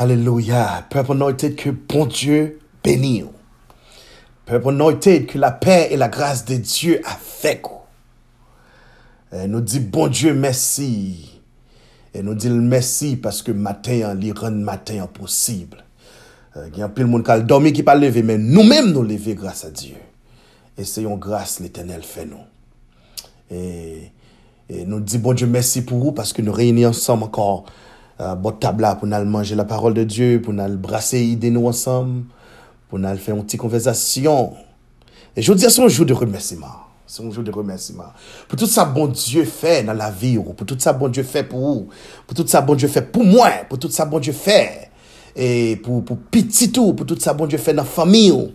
Alléluia. Peuple anointed, que bon Dieu bénisse. Peuple anointed, que la paix et la grâce de Dieu avec vous. Et nous dit bon Dieu merci. Et nous dit merci parce que matin, il rend matin possible. Euh, Il y a peu de monde qui a dormi qui pas levé, mais nous-mêmes nous lever grâce à Dieu. Et c'est une grâce l'éternel fait nous. Et, et nous dit bon Dieu merci pour vous parce que nous réunissons ensemble encore uh, bot tabla pou nan manje la parol de Diyo, pou nan brase ide nou ansam, pou nan fè yon ti konvezasyon. E joudi a son jou de remersiman. Son jou de remersiman. Pou tout sa bon Diyo fè nan la vi ou, pou tout sa bon Diyo fè pou ou, pou tout sa bon Diyo fè pou mwen, pou tout sa bon Diyo fè e pou, pou piti tou, pou tout sa bon Diyo fè nan fami ou.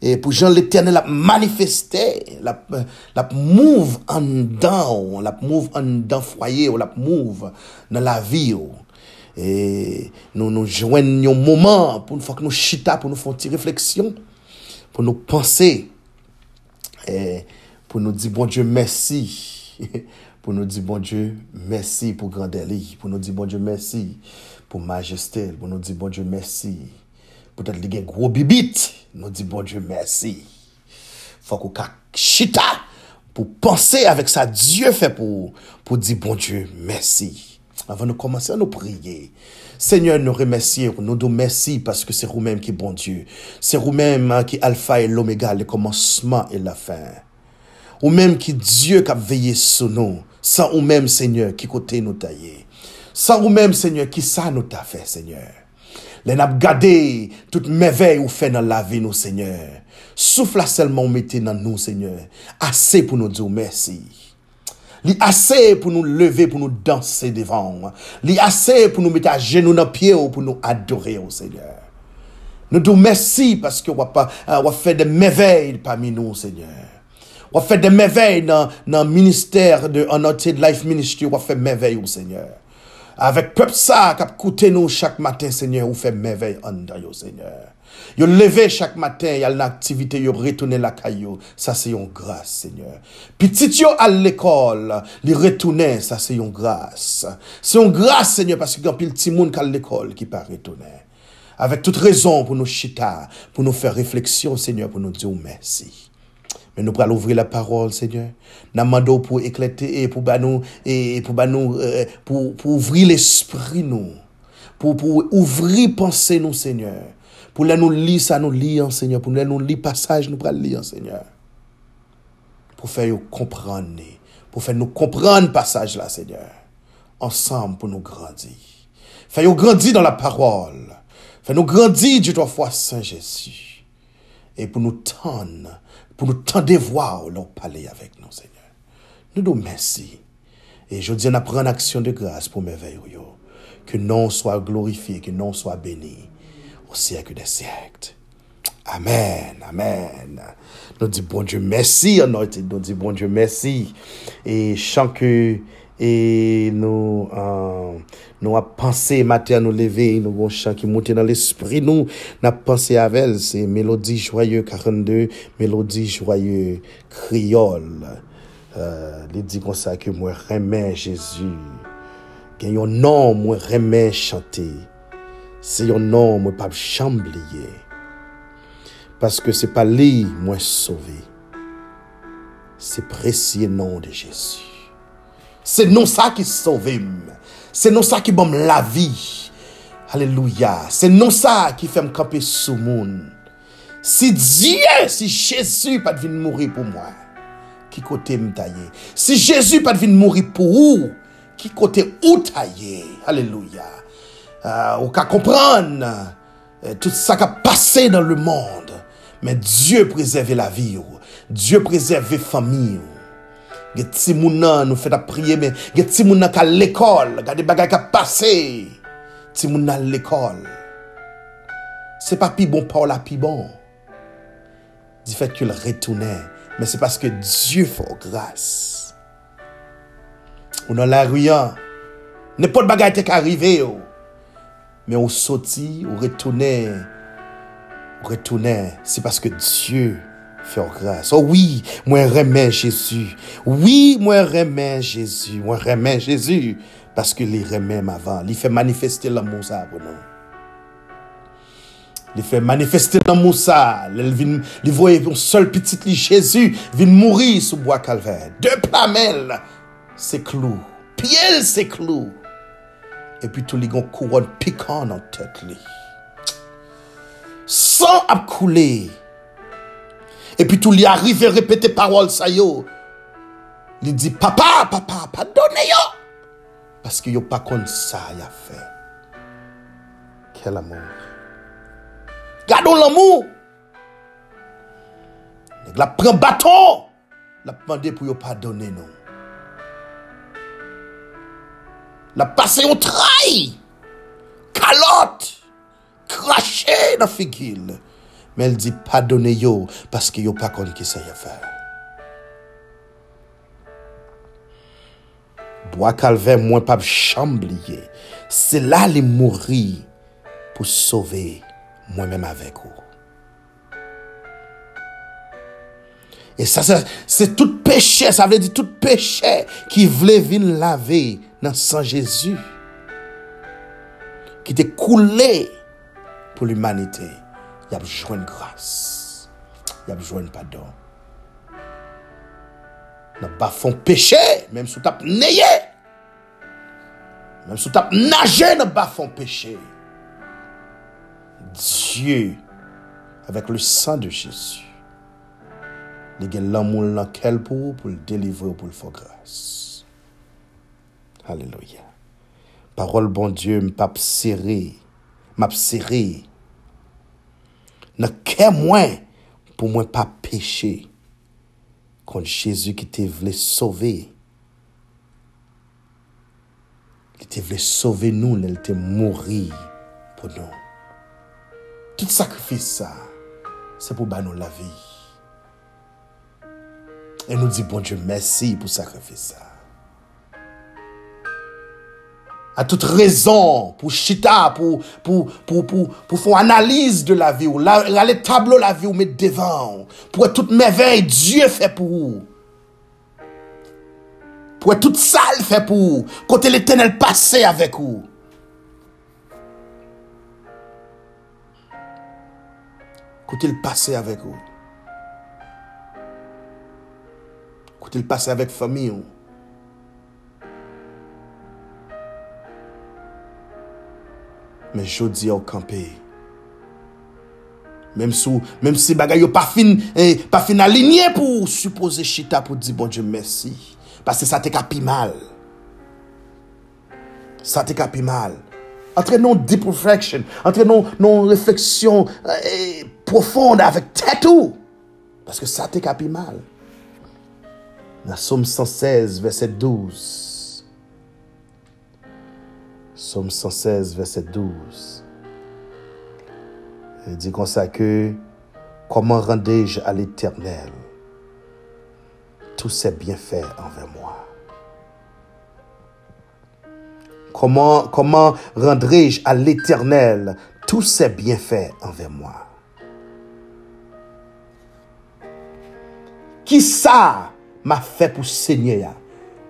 E pou jan l'Eternel ap manifestè, l'ap mouv an dan ou, l'ap mouv an dan fwaye ou, l'ap mouv nan la vi ou. E nou nou jwen yon mouman pou nou fòk nou chita, pou nou fòk ti refleksyon, pou nou panse, e, pou nou di bon Diyo mersi, pou nou di bon Diyo mersi pou grandeli, pou nou di bon Diyo mersi pou majestel, pou nou di bon Diyo mersi, pou tèt li gen gro bibit, nou di bon Diyo mersi. Fòk ou kak chita pou panse avèk sa Diyo fè pou, pou di bon Diyo mersi. Avant de commencer à nous prier, Seigneur, nous remercions, nous nous merci parce que c'est vous-même qui est bon Dieu. C'est vous-même hein, qui est alpha et l'oméga, le commencement et la fin. Ou même qui Dieu qui a veillé sur nous. Sans ou même, Seigneur, qui côté nous tailler. Sans ou même, Seigneur, qui ça nous t'a fait, Seigneur? Les n'a gardé toute merveille ou fait dans la vie, nous, Seigneur. Souffle seulement mettez dans nous, Seigneur. Assez pour nous dire merci. Li ase pou nou leve, pou nou danse devan. Li ase pou nou mette a genou nan pie ou pou nou adore ou Seigneur. Nou dou mersi paske wap, euh, wap fè de meveil pami nou Seigneur. Wap fè de meveil nan, nan minister de Anoted Life Ministry, wap fè meveil ou Seigneur. Avèk pep sa kap koute nou chak maten, Seigneur, ou fè mèvey an dan yo, Seigneur. Yo leve chak maten, yal nan aktivite, yo retoune la kayo. Sa se yon grase, Seigneur. Pitit yo al l'ekol, li retoune, sa se yon grase. Se yon grase, Seigneur, paske yon pil timoun kal l'ekol ki pa retoune. Avèk tout rezon pou nou chita, pou nou fè refleksyon, Seigneur, pou nou diyo mersi. Mais nous allons ouvrir la parole, Seigneur. Nous demandons pour éclater et pour et pour nous, euh, ouvrir l'esprit nous. Pour, pour ouvrir pensée nous, Seigneur. Pour nous lire ça, nous lire, Seigneur. Pour nous lire passage, nous pour lire, Seigneur. Pour faire nous comprendre. Pour faire nous comprendre passage là, Seigneur. Ensemble pour nous grandir. Faire nous grandir dans la parole. Faire nous grandir du trois fois Saint Jésus. Et pour nous tendre pour nous tendre voir leur parler avec nous, Seigneur. Nous nous merci. Et je dis, on apprend action de grâce pour merveille. Que nom soit glorifié, que nom soit béni au siècle des siècles. Amen, amen. Nous disons bon Dieu merci, nous disons bon Dieu merci. Et chant que et nous Nou ap panse matè an nou leve, nou bon chan ki monte nan l'esprit nou, nap panse avel, se Melodi Joyeux 42, Melodi Joyeux Kriol. Euh, li di kon sa ke mwen remen Jésus, gen yon nan mwen remen chante, se yon nan mwen pap chambliye, paske se pa li mwen sove, se presye nan de Jésus. Se non sa ki sove mwen. C'est non ça qui bombe la vie. Alléluia. C'est non ça qui fait me camper sous monde. Si Dieu, si Jésus pas venir mourir pour moi, qui côté me. Si Jésus pas venir mourir pour vous, qui côté ou tailler? Alléluia. Euh, ou comprendre euh, tout ça qui a passé dans le monde. Mais Dieu préserve la vie. Dieu préserve la famille. Ge ti moun nan nou fèt ap priye men. Ge ti moun nan ka l'ekol. Gade bagay ka pase. Ti moun nan l'ekol. Se pa pi bon pa ou la pi bon. Di fèt ke retounen. Men se paske Diyo fò grâs. Ou nan la ruyan. Ne pot bagay te ka rive yo. Men ou soti, ou retounen. Ou retounen. Se paske Diyo Fèr grâce. Oh oui, mwen remè Jésus. Oui, mwen remè Jésus. Mwen remè Jésus. Paske li remè m'avan. Li fè manifestè l'amou sa akonon. Li fè manifestè l'amou sa. Li voye yon sol pitit li Jésus. Vin mouri sou bois kalvè. De plamel se klou. Piel se klou. E pi tou li gon kouron pikon an tèt li. San ap koule. Et puis tout li arrive répéter parole ça yo. Il dit papa, papa, pardonnez yo. Parce que yo pas comme ça y a fait. Quel amour. Gardons l'amour. La prend bâton. La demandé pour yo pardonner nous. La passé au trahi. Calotte. Craché dans figure. Mais elle dit pardonnez yo parce que yo pas connu qui ça y a fait. Bois calvaire, moi pas chamblier. C'est là les mourir pour sauver moi-même avec vous. Et ça, c'est tout péché, ça veut dire tout péché qui voulait venir laver dans sang Jésus. Qui était coulé pour l'humanité. Y a besoin de grâce. Il y a besoin de pardon. N'a pas fait péché, même si tu as nayé. Même si tu as nagé, n'a pas fait péché. Dieu, avec le sang de Jésus, il a l'amour dans pour le délivrer, pour le faire grâce. Alléluia. Parole bon Dieu, m'a serré, m'a serré. N'a qu'un moins pour moi pas pécher. Quand Jésus qui te voulait sauver, qui te voulait sauver nous, il te mourir pour nous. Tout sacrifice ça, c'est pour nous la vie. Et nous dit, bon Dieu, merci pour sacrifice ça. A tout rezon pou chita, pou, pou, pou, pou fò analize de la vi ou, la, rale tablo la vi ou met devan, pou e tout mevey Diyo fè pou ou. Pou e tout sal fè pou ou, kote l'Etenel pase avèk ou. Kote l'pase avèk ou. Kote l'pase avèk fami ou. men jodi ou kampe. Mem sou, mem si bagay yo pa fin, eh, pa fin alinye pou suppose chita pou di bon Diyo mersi. Pase sa te kapi mal. Sa te kapi mal. Entre nou deep reflection, entre non nou refleksyon eh, profonde avèk tètou. Pase sa te kapi mal. La somme 116 verset 12. Somme 116, verset 12. Il dit comme ça que, comment rendais-je à l'éternel tous ses bienfaits envers moi? Comment, comment rendrai-je à l'éternel tous ses bienfaits envers moi? Qui ça m'a fait pour Seigneur,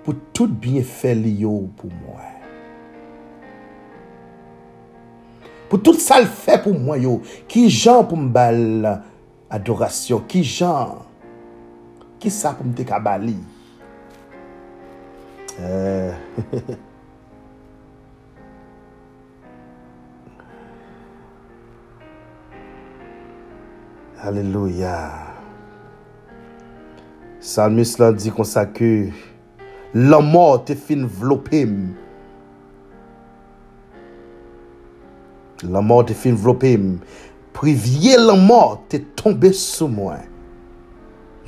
pour tout bienfait lié pour moi? pou tout sa l fè pou mwen yo, ki jan pou m bal adorasyon, ki jan, ki sa pou m te kabali. Euh... Aleluya. Salmis lan di konsa ke, la mort te fin vlopim, La mort te fin vlopim, privye la mort te tombe sou mwen.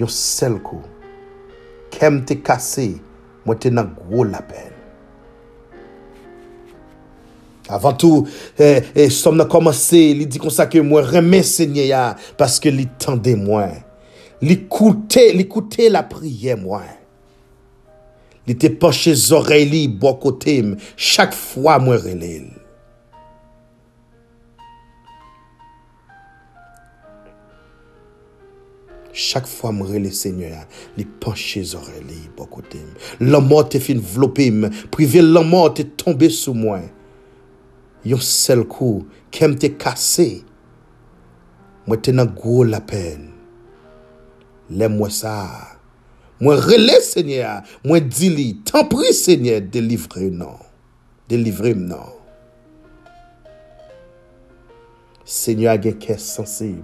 Yon sel kou, kem te kase, mwen te nan gwo la pen. Avan tou, eh, eh, som nan komanse, li di konsa ke mwen remen se nye ya, paske li tende mwen. Li koute, li koute la priye mwen. Li te poche zorey li bo kote m, chak fwa mwen relil. Chak fwa mre le seigneur, li panche zore li bokote m. La mort te fin vlope m, prive la mort te tombe sou mwen. Yon sel kou, kem te kase, mwen te nan gwo la pen. Le mwen sa, mwen rele seigneur, mwen di li, tan pri seigneur, delivre nan. Delivre m nan. Seigneur gen kes sensib.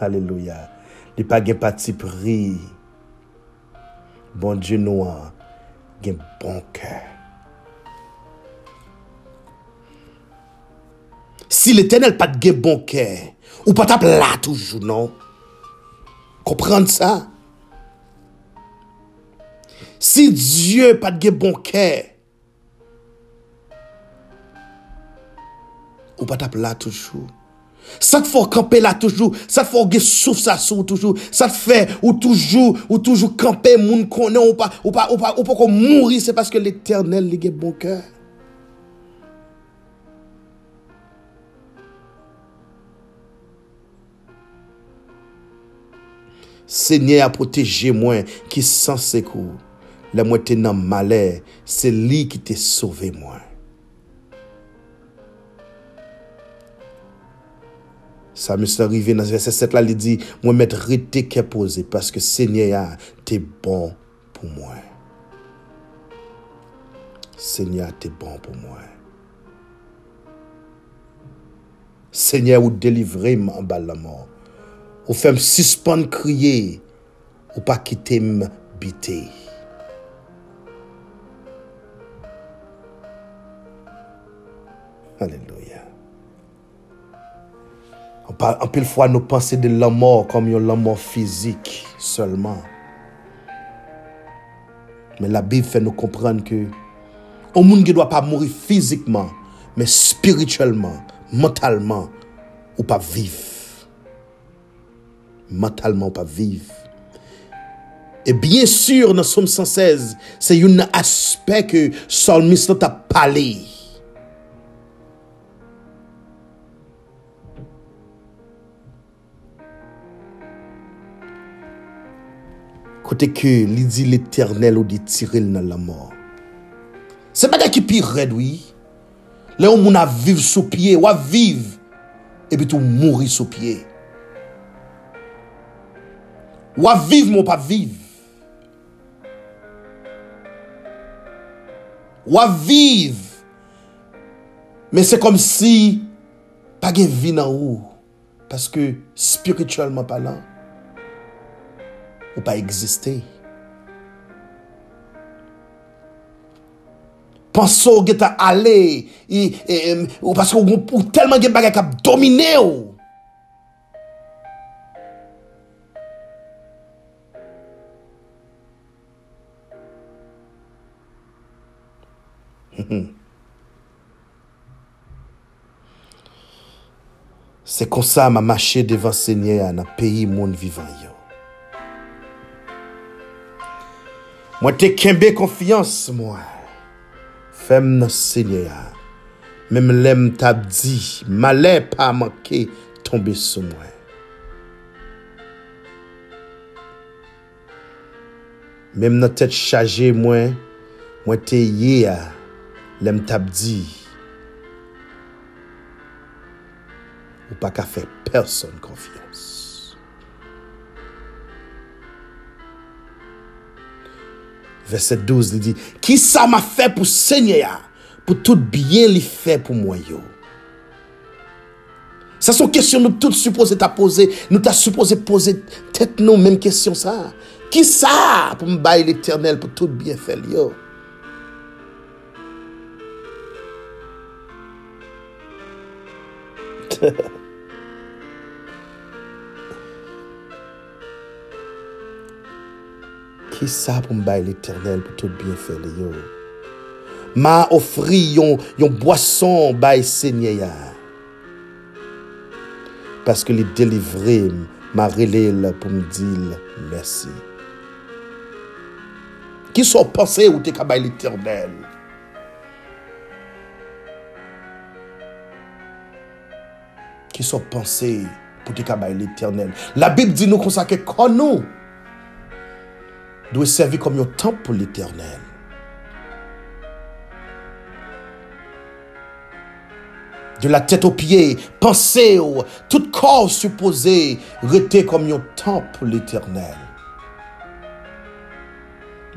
Aleluya. Li pa gen pati pri. Bon Dje nou an, gen bon kè. Si l'Eternel pat gen bon kè, ou pat ap la toujou, non? Komprende sa? Si Diyo pat gen bon kè, ou pat ap la toujou, Sa te fò kampe la toujou. Sa te fò gen souf sa sou toujou. Sa te fè ou toujou. Ou toujou kampe moun konen. Ou pa, ou pa, ou pa, ou pa kon mouri. Se paske l'Eternel li gen bon kè. Seigneur a protégé moi qui sans secours. La moi t'es dans malheur, c'est lui qui t'a sauvé moi. Samus nan rive nan verset 7 la li di, mwen met rete ke pose, paske se nye ya te bon pou mwen. Se nye ya te bon pou mwen. Se nye ou delivre m an bal la mor. Ou fem suspon kriye, ou pa kite m bitey. Hallelujah. An pil fwa nou panse de la mor kom yon la mor fizik selman. Men la bib fè nou kompran ke ou moun ki dwa pa mouri fizikman, men spirituelman, mentalman, ou pa viv. mentalement pas vivre. Et bien sûr, dans Somme 116, c'est un aspect que Psalmiste a parlé. kote ke li di l'Eternel ou di tirel nan la mor. Se bagay ki pi redwi, le ou moun a viv sou pie, ou a viv, epi tou mouri sou pie. Ou a viv moun pa viv. Ou a viv, men se kom si, pa gen vi nan ou, paske spiritualman palan, ou pa egziste. Panso ou geta ale, i, e, ou paske ou, ou telman gen bagay kap domine ou. Se konsa ma mache devan se nye an apeyi moun vivan yo. Mwen te kembe konfiyans mwen. Fem nan senye ya. Mem lem tab di. Male pa manke tombe sou mwen. Mem nan tet chaje mwen. Mwen te ye ya. Lem tab di. Ou pa ka fe person konfiyans. Verset 12 li di, Ki sa ma fe pou senye ya, pou tout byen li fe pou mwen yo. Sa son kesyon nou tout suppose ta pose, nou ta suppose pose tet nou menm kesyon sa. Ki sa pou m baye l'Eternel pou tout byen fel yo. Ha ha ha. Ki sa pou m bay l'Eternel pou tout bienfèle yo? Ma ofri yon, yon boason bay senye ya. Paske li delivre m, ma relel pou m dil mersi. Ki so panse ou te ka bay l'Eternel? Ki so panse ou te ka bay l'Eternel? La Bib di nou konsake kon nou. dwe servi kom yon temp pou l'Eternel. De la tèt ou piye, panse ou, tout kor suppose, rete kom yon temp pou l'Eternel.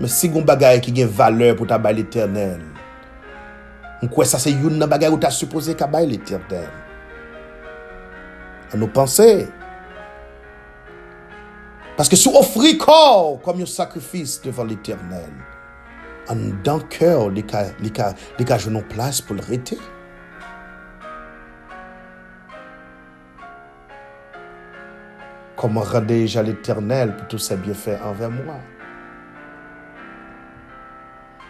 Men si goun bagay ki gen valeur pou ta bay l'Eternel, mkwe sa se youn nan bagay ou ta suppose ka bay l'Eternel. An nou panse, Parce que si vous offrez corps comme un sacrifice devant l'éternel, en dans cœur, les cas, les cas, cas, place pour le rester. Comment rendais-je à l'éternel pour tous ses bienfaits envers moi?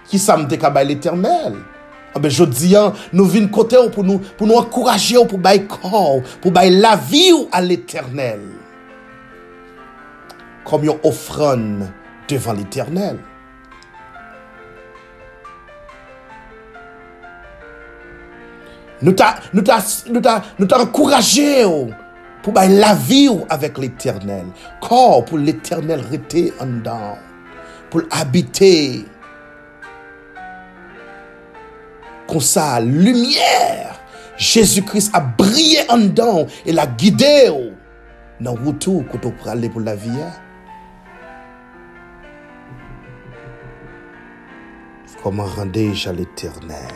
Qui ça me décabait l'éternel? Ah ben, je dis, hein, nous venons côté pour nous, pour nous encourager, pour bailler corps, pour bailler la vie à l'éternel. Comme une offrande devant l'éternel. Nous t'a, encouragé pour bailler la vie avec l'éternel. Corps pour l'éternel rester en dedans. Pour habiter comme ça, lumière, Jésus-Christ a brillé en dedans et l'a guidé dans le retour on aller pour la vie. Comment rendais-je à l'éternel?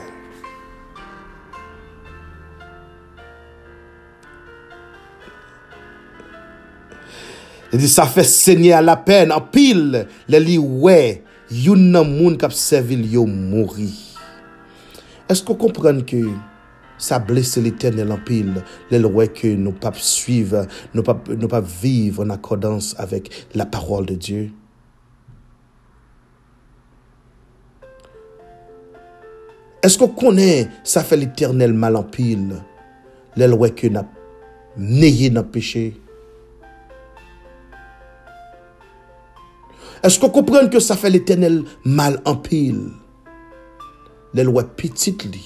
Il dit, ça fait saigner à la peine, en pile, les li ouais, yon nan moun kap mourir. Est-ce qu'on comprend que ça blesse l'éternel en pile, les lois que nous pas suivre, nous pas, nous pas vivre en accordance avec la parole de Dieu? Est-ce qu'on connaît ça fait l'éternel mal en pile, les lois que n'ayez dans péché? Est-ce qu'on comprend que ça fait l'éternel mal en pile? les lois petites li.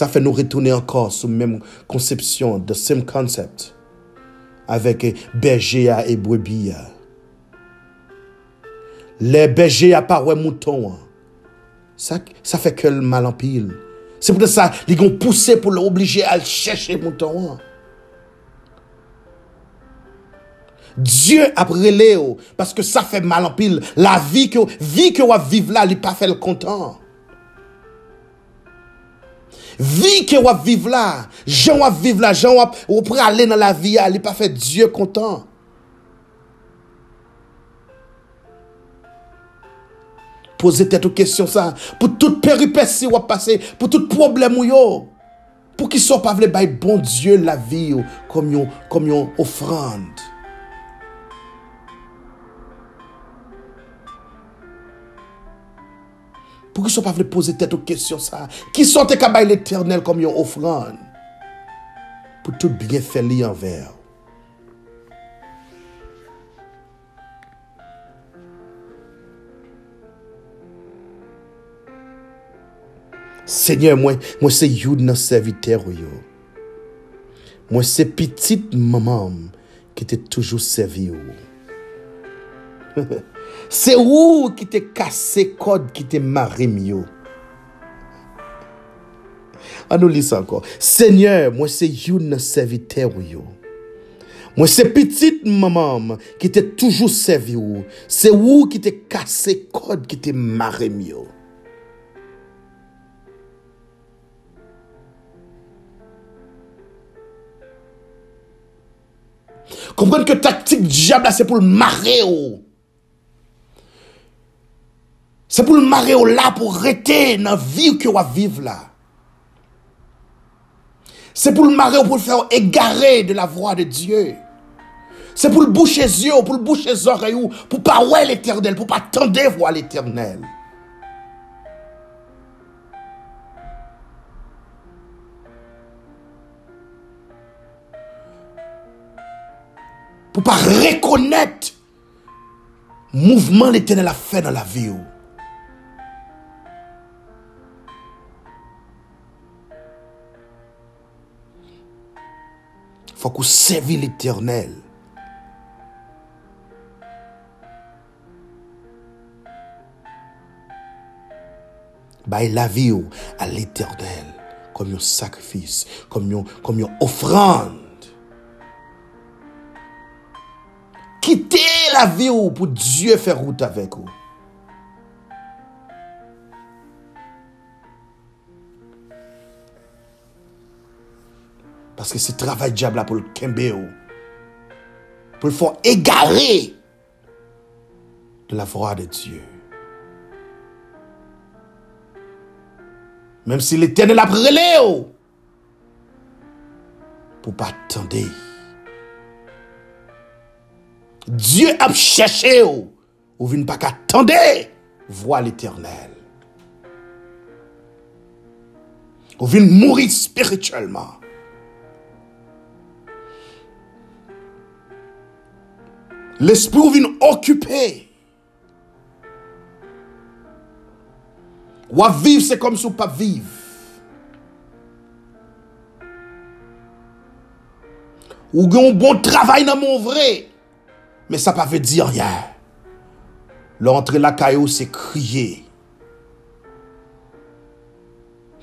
Ça fait nous retourner encore sur même conception, the same concept, avec berger et brebis. Les bergers à part mouton. Ça, ça fait que le mal en pile. C'est pour ça qu'ils ont poussé pour l'obliger à chercher mouton. Dieu a brûlé parce que ça fait mal en pile. La vie que vie que vous vivre là, il pas fait le content. Vi ke wap vive la, jan wap vive la, jan wap ou prale nan la vi ya, li pa fe Diyo kontan. Poze tèt ou kesyon sa, pou tout peripeci wap pase, pou tout problem ou yo, pou ki so pa vle bay bon Diyo la vi yo, kom yon, kom yon ofrande. Pour qu'ils soient pas venus poser tête aux questions ça. Qui sont tes l'éternel comme une offrande. Pour tout bien faire envers. Seigneur, moi, moi c'est you dans serviteur. Moi c'est petite maman qui t'a toujours servi Se ou ki te kase kod ki te marim yo. An nou lis ankon. Senyor, mwen se youn nan servite ou yo. Mwen se pitit mamam ki te toujou sevi ou. Se ou ki te kase kod ki te marim yo. Kompren ke taktik diable la se pou l'mare ou. Oh. Pour le marrer là pour arrêter dans la vie que vous vivre là. C'est pour le marrer pour le faire égarer de la voix de Dieu. C'est pour le boucher les yeux, pour le boucher les oreilles, pour pas voir l'éternel, pour pas tendre voir l'éternel. pour pas reconnaître mouvement l'éternel a fait dans la vie. faut qu'on serve l'éternel. Bay la vie à l'éternel comme un sacrifice, comme une, comme une offrande. Quittez la vie pour Dieu faire route avec vous. Parce que c'est travail diable là pour le kembe ou. Pour le faire égarer de la voix de Dieu. Même si l'éternel a brûlé ou. Pour pas attendre. Dieu a cherché ou. Ou vient pas qu'attendre. Voix l'éternel. Ou vient mourir spirituellement. L'esprit vient occuper. Ou à vivre, c'est comme si ou pas vivre. Ou gen un bon travail dans mon vrai. Mais ça pas veut dire rien. L'entrée la caillou, c'est crier.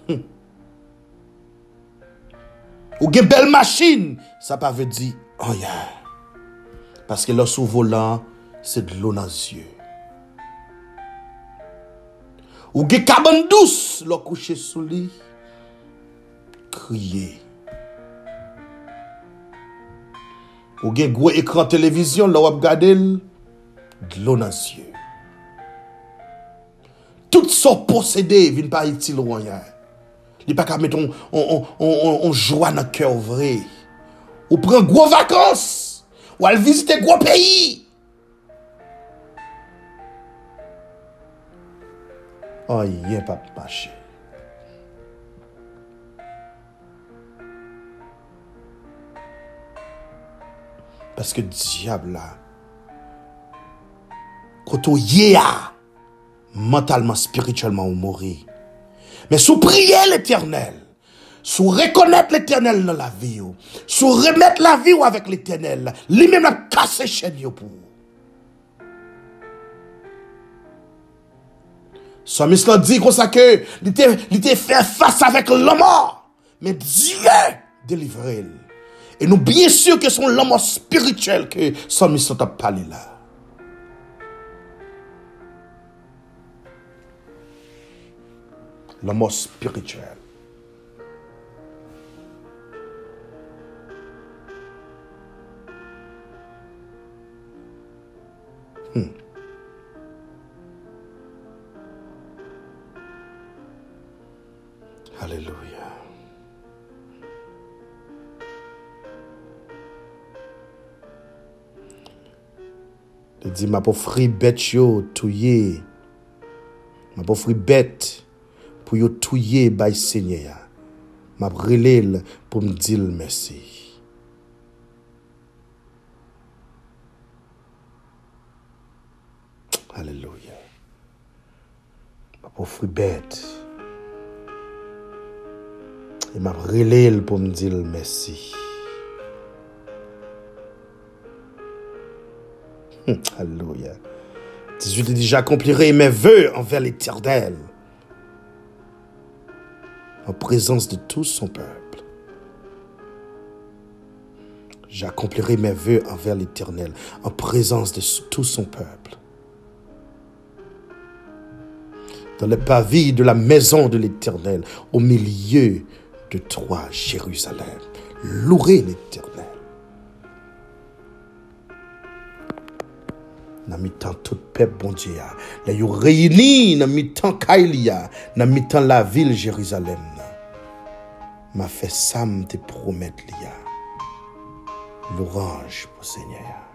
Hum. Ou gen belle machine, ça pas veut dire rien. Paske lò sou volan, se d'lò nan zye. Ou ge kaban dous, lò kouche sou li, kriye. Ou ge gwe ekran televizyon, lò wap gade lò, d'lò nan zye. Tout so posede vin pa itil wanyan. Li pa ka met on, on, on, on jwa nan kèw vre. Ou pren gwo vakans, Ou aller visiter gros pays. Oh, il a pas marché. Parce que diable là, quand on y est, mentalement, spirituellement, on mourit. Mais sous prier l'éternel, sous reconnaître l'éternel dans la vie, ou, sous remettre la vie ou avec l'éternel, lui-même a cassé chaîne yo pour. là dit comme ça que il était, fait face avec l'homme, mais Dieu délivré. Et nous bien sûr que c'est l'homme spirituel que Psalmiste a parlé là. L'homme spirituel. Hmm. Alléluia. Il dit, ma offrir bête yo touye. Ma offrir bête pour yo touye by Seigneur. Ma brûler pour me dire merci. Ma pauvre bête. Et m'a brûlé pour me dire merci. Hum, Alléluia. 18 il dit, j'accomplirai mes vœux envers l'éternel en présence de tout son peuple. J'accomplirai mes vœux envers l'Éternel en présence de tout son peuple. Dans le pavis de la maison de l'Éternel, au milieu de toi, Jérusalem. Louez l'Éternel. Dans mi-temps tout peuple bon Dieu, là yo mi-temps Kailia, dans mi-temps la ville Jérusalem. M'a ça me te promettre lia. L'orange pour Seigneur.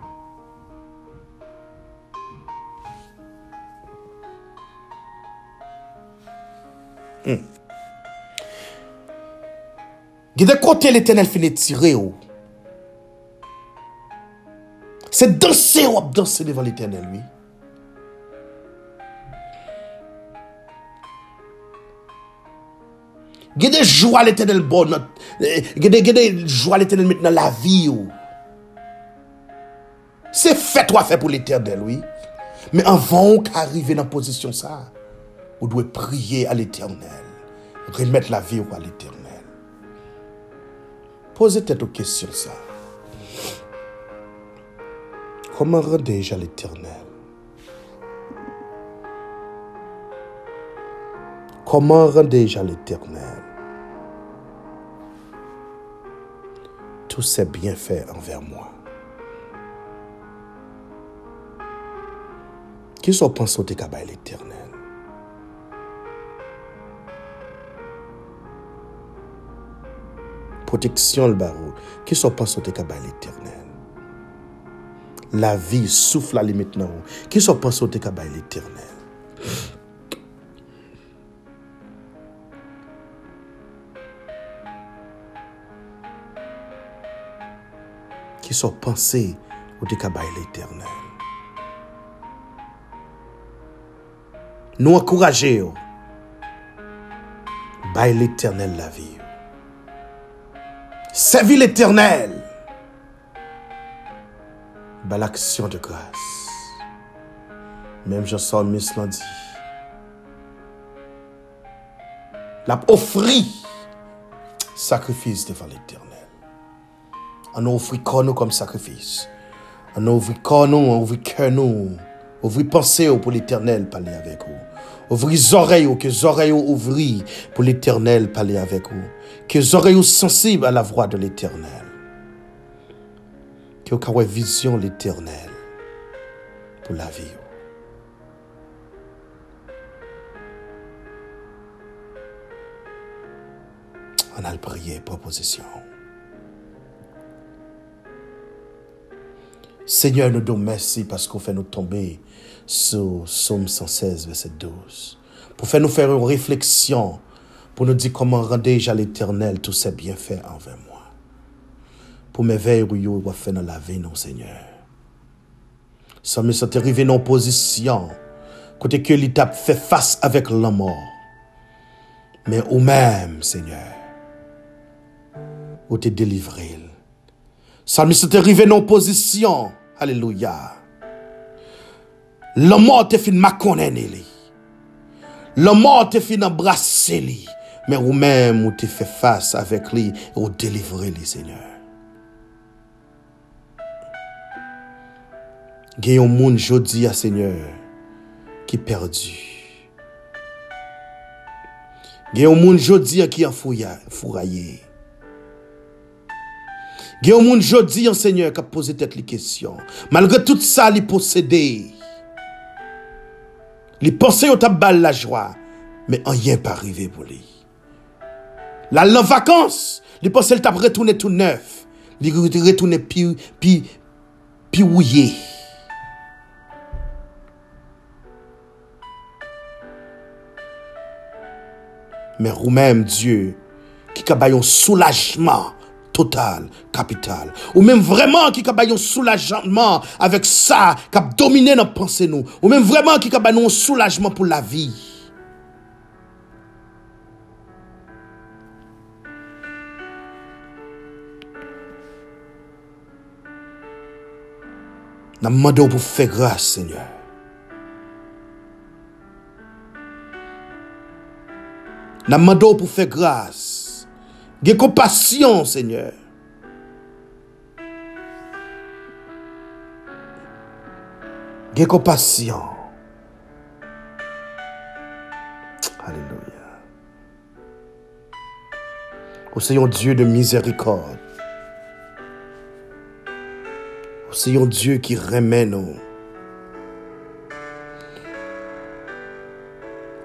Hmm. Gide côté l'éternel finit tirer ou. C'est danser ou danser devant l'éternel, oui. Gede joie l'éternel bon. not- eh, Gede, gede joie l'éternel maintenant la vie ou. C'est fait toi fait pour l'éternel, oui. Mais avant qu'arriver dans la position ça, Ou doit prier à l'éternel. Remettre la vie à l'éternel. Posez tête aux questions ça. Comment rendais-je à l'éternel? Comment rendais-je à l'éternel? Tous ces bienfaits envers moi? Qui sont pensés au à l'éternel? Protection le barreau. Qui sont pensés au à l'éternel? La vie souffle à maintenant. Qui sont pensés au à l'éternel? Qui sont pensés au à l'éternel? Nous encourager, by l'éternel la vie. Servir l'éternel, by l'action de grâce. Même Jean Miss l'a dit. L'a offri sacrifice devant l'éternel. On offre corps nous comme sacrifice. On offre corps nous, on offre cœur nous. Ouvrir pensée pour l'éternel parler avec vous. Ouvrir les oreilles, que les oreilles ouvrir pour l'éternel parler avec vous. Que les oreilles sensibles à la voix de l'éternel. Que vous vision l'éternel pour la vie. On a le prier, proposition. Seigneur, nous donne merci parce qu'on fait nous tomber sur Somme 116, verset 12. Pour faire nous faire une réflexion, pour nous dire comment rendais-je à l'éternel tous ces bienfaits envers moi. Pour m'éveiller, où va faire dans la vie, non, Seigneur. Sans me sentir arrivé dans position, côté que l'étape fait face avec la mort. Mais ou même, Seigneur, où t'es délivré. Sans me sentir arrivé dans position, Alléluia. Le mort te fin makonene li. Le mort te fin embrasser men ou men ou te fe fase avek li, ou delivre li, Seigneur. Gen yon moun jodi a, Seigneur, ki perdi. Gen yon moun jodi a ki an fouraye. Gen yon moun jodi an, Seigneur, ka pose tet li kesyon. Malgre tout sa li posede, li pense yo tab bal la jwa, men an yen pa rive pou li. La lan vakans, li posel tap retoune tout neuf. Li retoune pi, pi, pi ouye. Men ou menm Diyo, ki ka bayon soulajman total, kapital. Ou menm vreman ki ka bayon soulajman avek sa, kap domine nan panse nou. Ou menm vreman ki ka bayon soulajman pou la vi. Nous demandons pour faire grâce, Seigneur. Nous demandons pour faire grâce. Gè compassion, Seigneur. Gè compassion. Alléluia. Ô Seigneur Dieu de miséricorde. Ô Seigneur Dieu qui remet nous.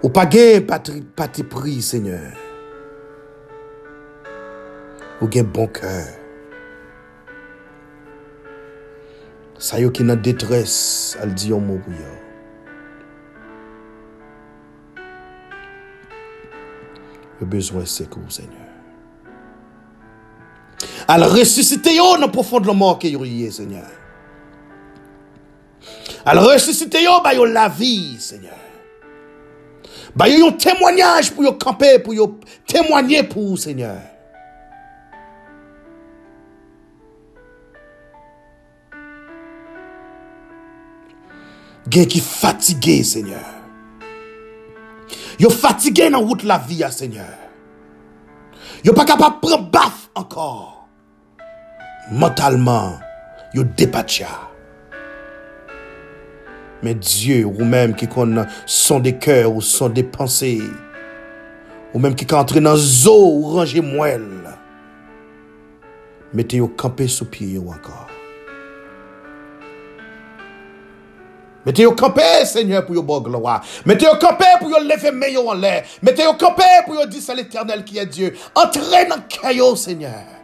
Ou pas gain pati prix, Seigneur. Ou gen bon cœur. Ça yo qui nan détresse, elle dit un mot pour. Le besoin c'est que Seigneur. Elle ressuscite yo dans profond mort que yo Seigneur. Elle ressuscite yo ba yo la vie, Seigneur. Ba yo un témoignage pour yo camper, pour yo témoigner pour Seigneur. Gen qui fatigué, Seigneur. Yo fatigué dans route la vie, Seigneur. Yo pas capable de prendre baf encore. Mentalement, yo dépatia. Mais Dieu, ou même qui connaît son des cœurs ou son des pensées, ou même qui est entré dans zoo ou ranger moelle, mettez yo campé sous pied encore. Mettez au campé, Seigneur, pour your gloire. Mettez au campé pour yo lever meilleur en l'air. Mettez au campé pour yo dire c'est l'éternel qui est Dieu. Entrez dans le caillou, Seigneur.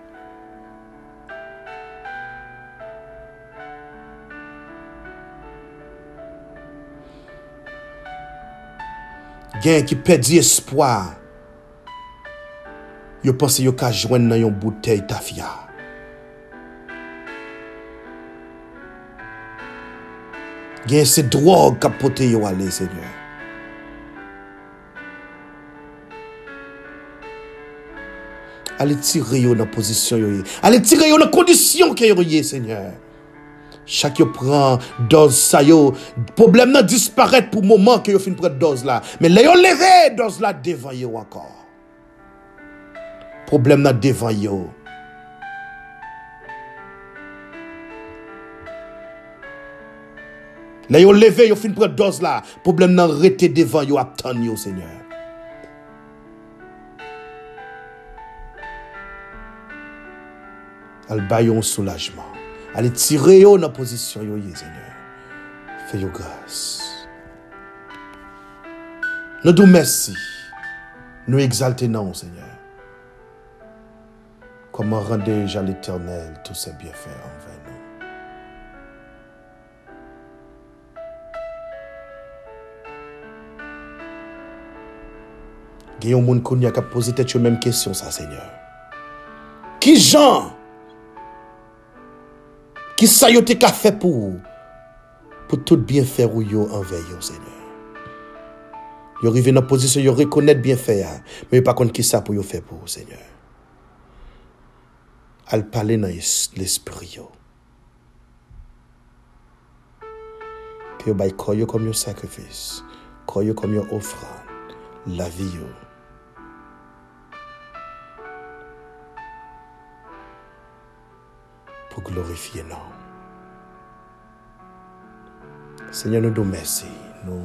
gen ki pedi espoir, yo pense yo ka jwen nan yon bouteille tafya. Gen se drog kapote yo ale, Seigneur. Ale tire yo nan pozisyon yo ye. Ale tire yo nan kondisyon ke yo ye, Seigneur. Chaque prend dose sa problème nan disparaître pour moment que yo fin prendre dose là. Mais là yo levé dose là devant yo encore. Problème nan devant yo. Là, yo levé, yo fin prendre dose là. Problème nan rete devant yo attend yo, Seigneur. Al bay un soulagement. Allez tirer yo dans position yo, Seigneur. Fais yo grâce. Nous nous merci. Nous exaltons, Seigneur. Comment rendez-je à l'éternel tous ses bienfaits envers nous? Il y a des gens qui ont posé la même question, Seigneur. Qui Ki sa yo te ka fe pou ou? Pou tout bien fer ou yo anve yo, Seigneur. Yo rive nan pozisyon, yo rekonet bien fer ya. Men yo pa kon ki sa pou yo fe pou ou, Seigneur. Al pale nan l'esprit yo. Ki yo bay koyo kom yo sakrifis. Koyo kom yo ofran. La vi yo. Pour glorifier nom. Seigneur, nous nous merci. Nous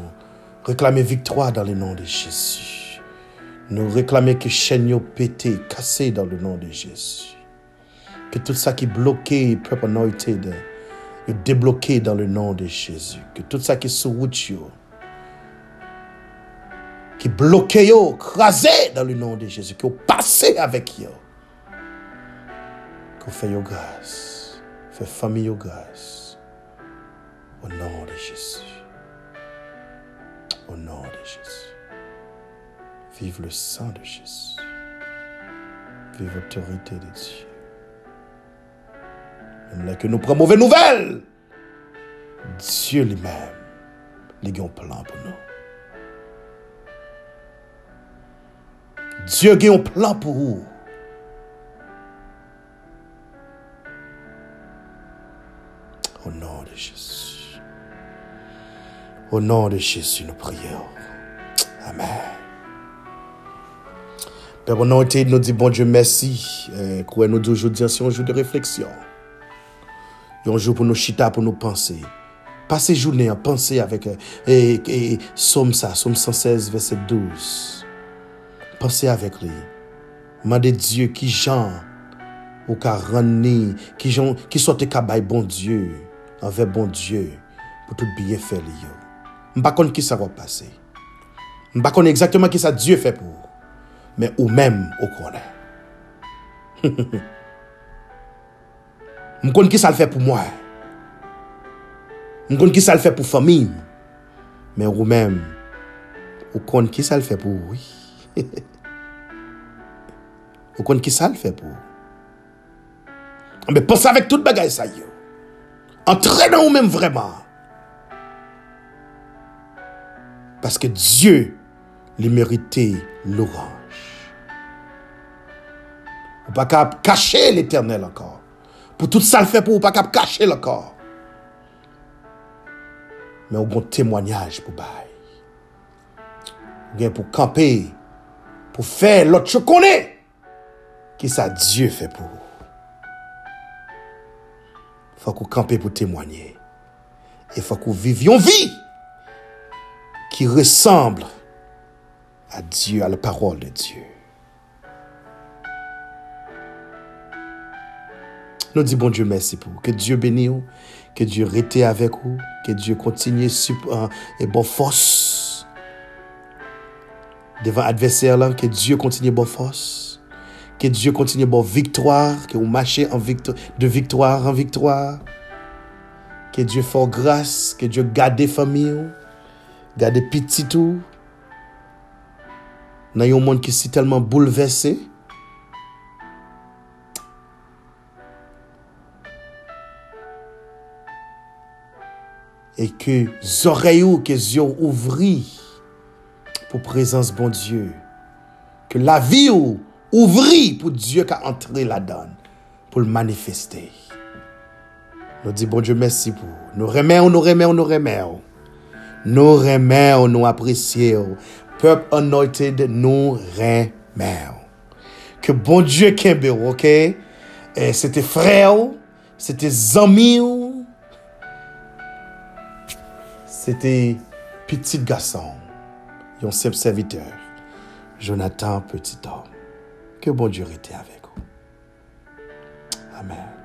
réclamons victoire dans le nom de Jésus. Nous réclamons que chaîne pété, cassé dans le nom de Jésus. Que tout ça qui est bloqué, peuple anointed, est débloqué dans le nom de Jésus. Que tout ça qui est sous route, qui est bloqué, crasé dans le nom de Jésus, qui est passé avec vous. Que fait grâce. Fais famille au grâce. Au nom de Jésus. Au nom de Jésus. Vive le sang de Jésus. Vive l'autorité de Dieu. Même là que nous prenons mauvaise nouvelle, Dieu lui-même, il a un plan pour nous. Dieu a un plan pour vous. Au nom de Jésus, nous prions. Amen. Père, au nom de nous dit bon Dieu merci. Quoi nous dit aujourd'hui, c'est un jour de réflexion. Un jour pour nous chita, pour nous penser. Passer journée à penser avec et, et, Somme ça, Somme 116, verset 12. Pensez avec lui. Mandez Dieu qui Jean ou ka qui, qui sorte ka bon Dieu envers bon Dieu pour tout bien faire. Mpa kon ki sa wap pase. Mpa kon exactement ki sa Diyo fe pou. Men ou men ou konen. M kon ki sa l fe pou mwen. M kon ki sa l fe pou famim. Men ou men ou kon ki sa l fe pou wii. Ou kon ki sa l fe pou. Mbe pos avèk tout bagay sa yo. Antre nan ou men vreman. Paske Diyo li merite l'oranj. Ou pa kap kache l'Eternel ankor. Pou tout sa l'fe pou ou pa kap kache l'ankor. Men ou gon témoignaj pou bay. Ou gen pou kampe. Pou fè lot chou konè. Ki sa Diyo fè pou ou. Fòk ou kampe pou témoignè. E fòk ou viv yon vi. Qui ressemble à Dieu, à la parole de Dieu. Nous disons bon Dieu merci pour vous. Que Dieu bénisse vous. Que Dieu reste avec vous. Que Dieu continue euh, et bonne force. Devant l'adversaire là, que Dieu continue bonne force. Que Dieu continue bonne victoire. Que vous marchez en victoire, de victoire en victoire. Que Dieu fasse grâce. Que Dieu garde famille. Garde petit tout. Dans un monde qui est tellement bouleversé. et que oreilles que yeux ouvri pour présence bon Dieu. Que la vie ou ouvri pour Dieu qui a entré la donne pour le manifester. Nous disons bon Dieu merci pour nous remercions, nous remercions, nou remè ou nou apresye ou. Pep anointed nou remè ou. Ke bon Diyo kembe ou, ok? E, se te frè ou, se te zami ou, se te pitit gason, yon sep serviteur, Jonathan Petit Homme. Ke bon Diyo rete avek ou. Amen.